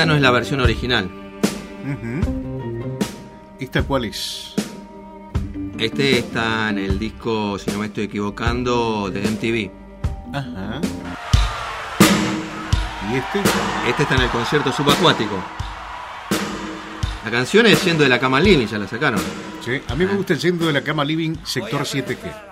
Esta no es la versión original. ¿Esta cuál es? Este está en el disco, si no me estoy equivocando, de MTV. Ajá. ¿Y este? Este está en el concierto subacuático. La canción es Yendo de la cama living, ya la sacaron. Sí, a mí me gusta Yendo de la cama living sector 7G.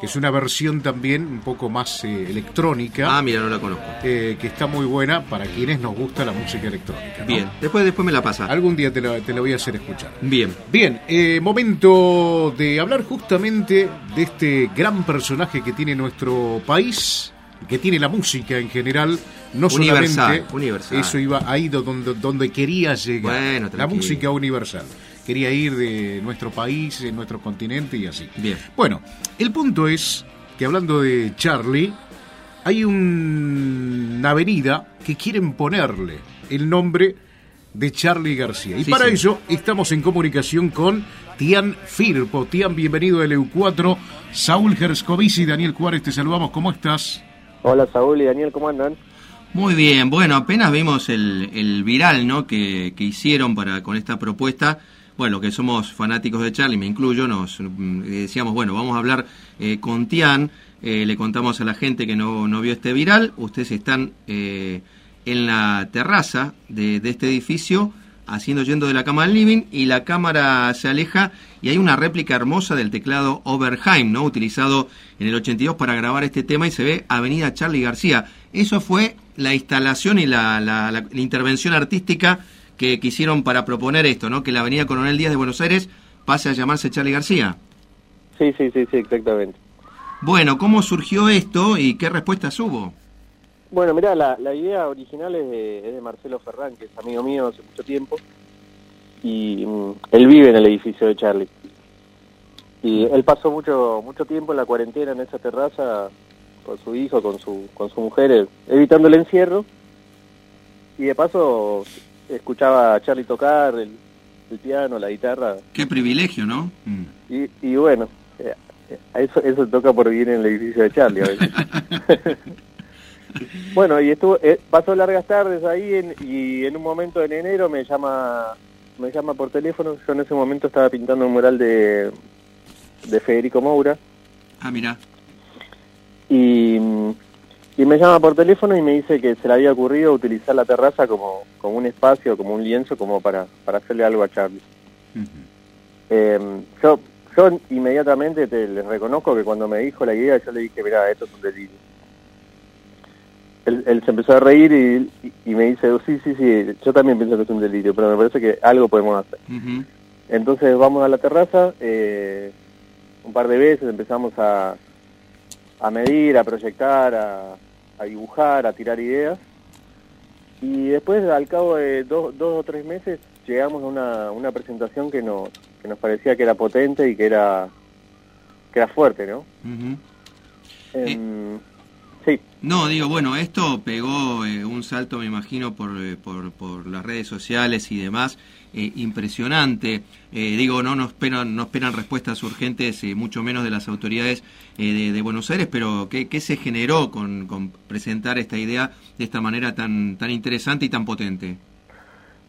Que es una versión también un poco más eh, electrónica. Ah, mira, no la conozco. eh, que está muy buena para quienes nos gusta la música electrónica. ¿no? Bien, después, después me la pasa. Algún día te la, te la voy a hacer escuchar. Bien. Bien, eh, momento de hablar justamente de este gran personaje que tiene nuestro país, que tiene la música en general, no Universal, solamente universal. eso iba ahí do- donde, donde quería llegar, Bueno, la música universal. Quería ir de nuestro país, de nuestro continente y así. Bien. Bueno, el punto es que hablando de Charlie, hay un- una avenida que quieren ponerle el nombre de Charlie García. Y Sí, para sí. ello estamos en comunicación con Tian Firpo. Tian, bienvenido al EU4. Saúl Gerscovici y Daniel Juárez, te saludamos. ¿Cómo estás? Hola Saúl y Daniel, ¿cómo andan? Muy bien, bueno, apenas vimos el, el viral ¿no? que, que hicieron para con esta propuesta. Bueno, que somos fanáticos de Charlie, me incluyo, nos mm, decíamos, bueno, vamos a hablar eh, con Tian, eh, le contamos a la gente que no, no vio este viral, ustedes están eh, en la terraza de, de este edificio, haciendo yendo de la cama al living, y la cámara se aleja y hay una réplica hermosa del teclado Oberheim, ¿no? utilizado en el 82 para grabar este tema y se ve Avenida Charlie García. Eso fue la instalación y la- la- la intervención artística que quisieron para proponer esto, ¿no? Que la Avenida Coronel Díaz de Buenos Aires pase a llamarse Charlie García. Sí, sí, sí, sí, exactamente. Bueno, ¿cómo surgió esto y qué respuestas hubo? Bueno, mira, la, la idea original es de, es de Marcelo Ferrán, que es amigo mío hace mucho tiempo, y mm, él vive en el edificio de Charlie. Y él pasó mucho mucho tiempo en la cuarentena en esa terraza con su hijo, con su con su mujer, evitando el encierro. Y de paso escuchaba a Charlie tocar el, el piano, la guitarra, Qué privilegio, ¿no? y, y bueno, eh, eso, eso toca por vivir en el edificio de Charlie a veces. bueno, y estuvo, eh, pasó largas tardes ahí en- y en un momento en enero me llama me llama por teléfono. Yo en ese momento estaba pintando un mural de, de Federico Moura Ah, mira. y, y me llama por teléfono y me dice que se le había ocurrido utilizar la terraza como, como un espacio, como un lienzo, como para, para hacerle algo a Charlie. Eh, yo, yo inmediatamente te les reconozco que cuando me dijo la idea yo le dije, mira, esto es un delirio. Él, él se empezó a reír y, y- y me dice, "Oh, sí, sí, sí, yo también pienso que es un delirio, pero me parece que algo podemos hacer. Entonces vamos a la terraza, eh, un par de veces empezamos a, a medir, a proyectar, a, a dibujar, a tirar ideas. Y después, al cabo de dos, dos o tres meses, llegamos a una, una presentación que nos, que nos parecía que era potente y que era, que era fuerte, ¿no? Sí, No, digo, bueno, esto pegó eh, un salto, me imagino, por, eh, por, por las redes sociales y demás, eh, impresionante. Eh, digo, no nos esperan, no esperan respuestas urgentes, mucho menos de las autoridades de, de Buenos Aires, pero ¿qué, qué se generó con, con presentar esta idea de esta manera tan, tan interesante y tan potente?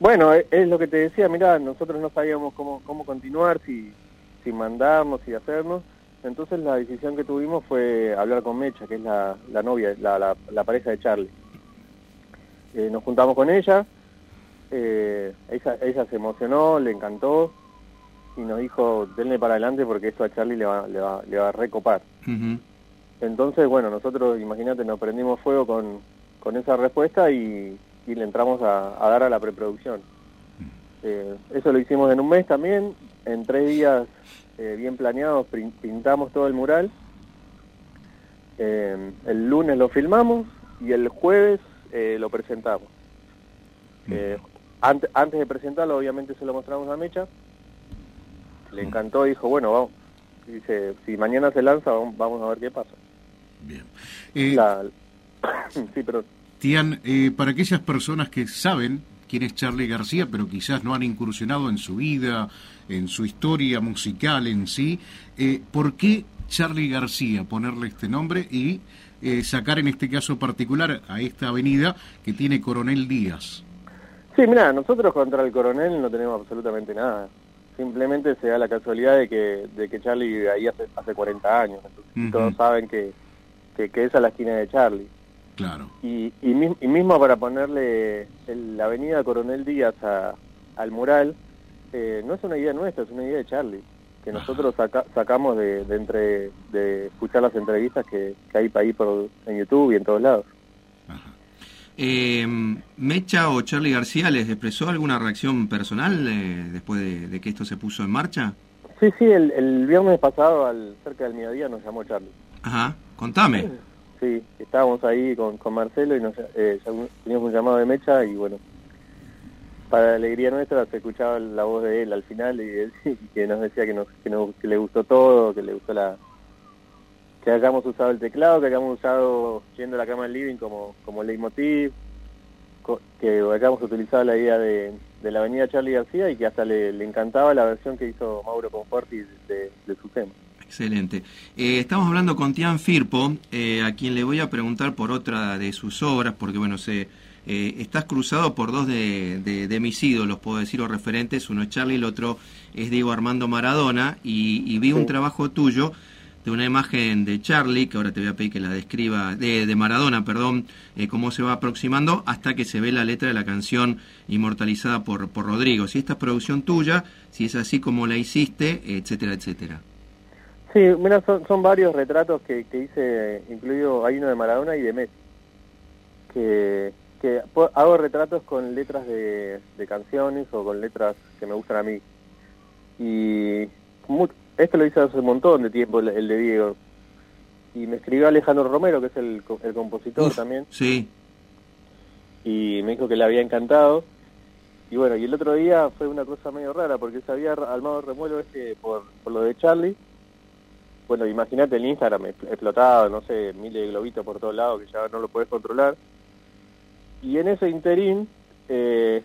Bueno, e- es lo que te decía, mira, nosotros no sabíamos cómo, cómo continuar, si, si mandarnos, si hacernos. Entonces la decisión que tuvimos fue hablar con Mecha, que es la, la novia, la, la, la pareja de Charlie. Eh, nos juntamos con ella, eh, ella, ella se emocionó, le encantó y nos dijo, denle para adelante porque esto a Charlie le va, le va, le va a recopar. Entonces, bueno, nosotros, imagínate, nos prendimos fuego con, con esa respuesta y, y le entramos a, a dar a la preproducción. Eh, eso lo hicimos en un mes también, en tres días eh, bien planeados pintamos todo el mural. Eh, el lunes lo filmamos y el jueves eh, lo presentamos. Eh, ante- antes de presentarlo, obviamente se lo mostramos a Mecha. Le encantó y dijo, bueno, vamos. Dice, si mañana se lanza, vamos- vamos a ver qué pasa. Bien. La- sí, pero Tian, eh, para aquellas personas que saben quién es Charlie García, pero quizás no han incursionado en su vida, en su historia musical en sí, eh, ¿por qué Charlie García ponerle este nombre y eh, sacar en este caso particular a esta avenida que tiene Coronel Díaz? Sí, mira, nosotros contra el coronel no tenemos absolutamente nada. Simplemente se da la casualidad de que, de que Charlie vive ahí hace, hace 40 años. Todos saben que, que, esa es la esquina de Charlie. Claro. Y, y, mismo para ponerle la avenida Coronel Díaz al mural, eh, no es una idea nuestra, es una idea de Charlie, que nosotros sacamos de, entre, de escuchar las entrevistas que, hay para ahí por, en YouTube y en todos lados. Eh, ¿Mecha o Charlie García les expresó alguna reacción personal eh, después de, que esto se puso en marcha? Sí, sí, el, viernes pasado, al cerca del mediodía, nos llamó Charlie. Ajá, contame. Sí, estábamos ahí con, con Marcelo y nos, eh, teníamos un llamado de Mecha y bueno, para alegría nuestra se escuchaba la voz de él al final y, que nos decía que, nos, que, le gustó todo, que le gustó la que hayamos usado el teclado, que hayamos usado yendo a la cama del living como, como leitmotiv, que hayamos utilizado la idea de, la avenida Charlie García y que hasta le, encantaba la versión que hizo Mauro Conforti de, de su tema. Excelente. Eh, estamos hablando con Tian Firpo, eh, a quien le voy a preguntar por otra de sus obras, porque bueno, se, eh, estás cruzado por dos de, de, mis ídolos, puedo decir, o referentes, uno es Charlie, el otro es Diego Armando Maradona, y, vi un trabajo tuyo de una imagen de Charlie, que ahora te voy a pedir que la describa, de, de Maradona, perdón, cómo se va aproximando hasta que se ve la letra de la canción inmortalizada por, por Rodrigo. Si esta es producción tuya, si es así como la hiciste, etcétera, etcétera. Sí, mira, son, varios retratos que, hice, incluido hay uno de Maradona y de Messi, que, que hago retratos con letras de, canciones o con letras que me gustan a mí. Y esto lo hice hace un montón de tiempo, el, de Diego. Y me escribió Alejandro Romero, que es el, el compositor también. Sí. Y me dijo que le había encantado. Y bueno, y el otro día fue una cosa medio rara, porque se había armado remuelo este por, por lo de Charlie bueno, imagínate el Instagram explotado, no sé, miles de globitos por todos lados que ya no lo puedes controlar. Y en ese eh,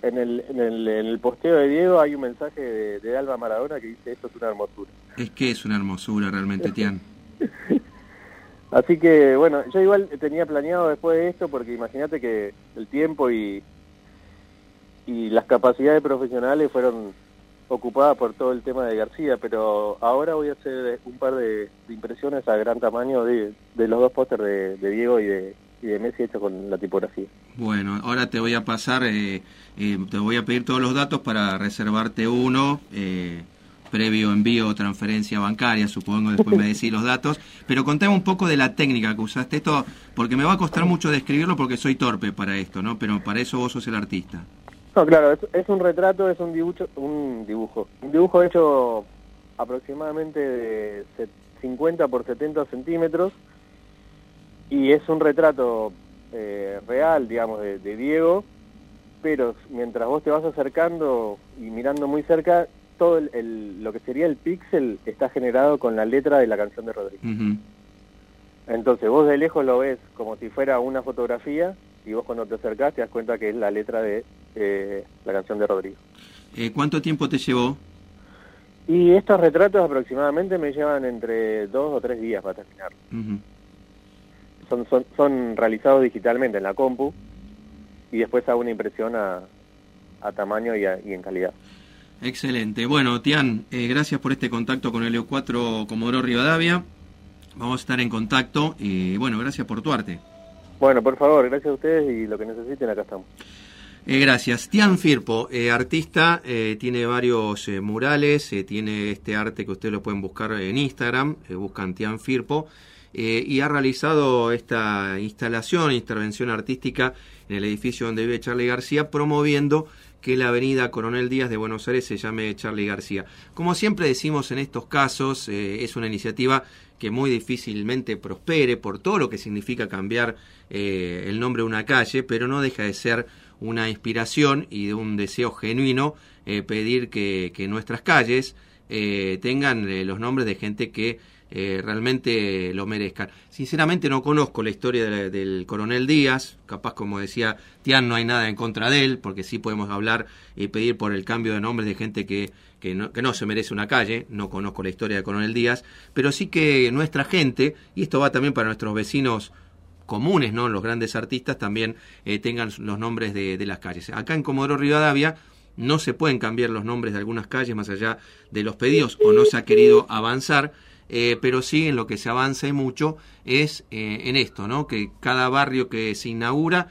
en, el, en, el, en el posteo de Diego hay un mensaje de, Alba Maradona que dice, esto es una hermosura. Es que es una hermosura realmente, Tian. Así que, bueno, yo igual tenía planeado después de esto, porque imagínate que el tiempo y, y las capacidades profesionales fueron ocupada por todo el tema de García, pero ahora voy a hacer un par de, impresiones a gran tamaño de, los dos pósters de, Diego y de, y de Messi hechos con la tipografía. Bueno, ahora te voy a pasar, eh, eh, te voy a pedir todos los datos para reservarte uno. Eh, previo envío o transferencia bancaria, supongo, después me decís los datos, pero contame un poco de la técnica que usaste esto, porque me va a costar mucho describirlo porque soy torpe para esto, ¿no? Pero para eso vos sos el artista. No, claro, es, un retrato, es un dibujo, un dibujo, un dibujo hecho aproximadamente de 50 por 70 centímetros y es un retrato eh, real, digamos, de, Diego, pero mientras vos te vas acercando y mirando muy cerca, todo el, lo que sería el píxel está generado con la letra de la canción de Rodrigo. Entonces vos de lejos lo ves como si fuera una fotografía y vos cuando te acercás te das cuenta que es la letra de eh, la canción de Rodrigo. Eh, ¿Cuánto tiempo te llevó? Y estos retratos aproximadamente me llevan entre dos o tres días para terminar. son, son, son realizados digitalmente en la compu y después hago una impresión a, a tamaño y, y, en calidad. Excelente. Bueno, Tian, eh, gracias por este contacto con Helio 4 Comodoro Rivadavia. Vamos a estar en contacto y bueno, gracias por tu arte. Bueno, por favor, gracias a ustedes y lo que necesiten, acá estamos. Eh, gracias. Tian Firpo, eh, artista, eh, tiene varios murales, tiene este arte que ustedes lo pueden buscar en Instagram, buscan Tian Firpo, y ha realizado esta instalación, intervención artística en el edificio donde vive Charlie García, promoviendo que la avenida Coronel Díaz de Buenos Aires se llame Charlie García. Como siempre decimos en estos casos, es una iniciativa que muy difícilmente prospere por todo lo que significa cambiar eh, el nombre de una calle, pero no deja de ser una inspiración y de un deseo genuino eh, pedir que, nuestras calles eh, tengan los nombres de gente que realmente lo merezcan. Sinceramente no conozco la historia del coronel Díaz, capaz como decía Tian no hay nada en contra de él, porque sí podemos hablar y pedir por el cambio de nombres de gente que que no, se merece una calle, no conozco la historia de Coronel Díaz, pero sí que nuestra gente, y esto va también para nuestros vecinos comunes, ¿no? Los grandes artistas también eh, tengan los nombres de, de, las calles. Acá en Comodoro Rivadavia no se pueden cambiar los nombres de algunas calles más allá de los pedidos o no se ha querido avanzar. Eh, pero sí en lo que se avanza y mucho es eh, en esto, ¿no? Que cada barrio que se inaugura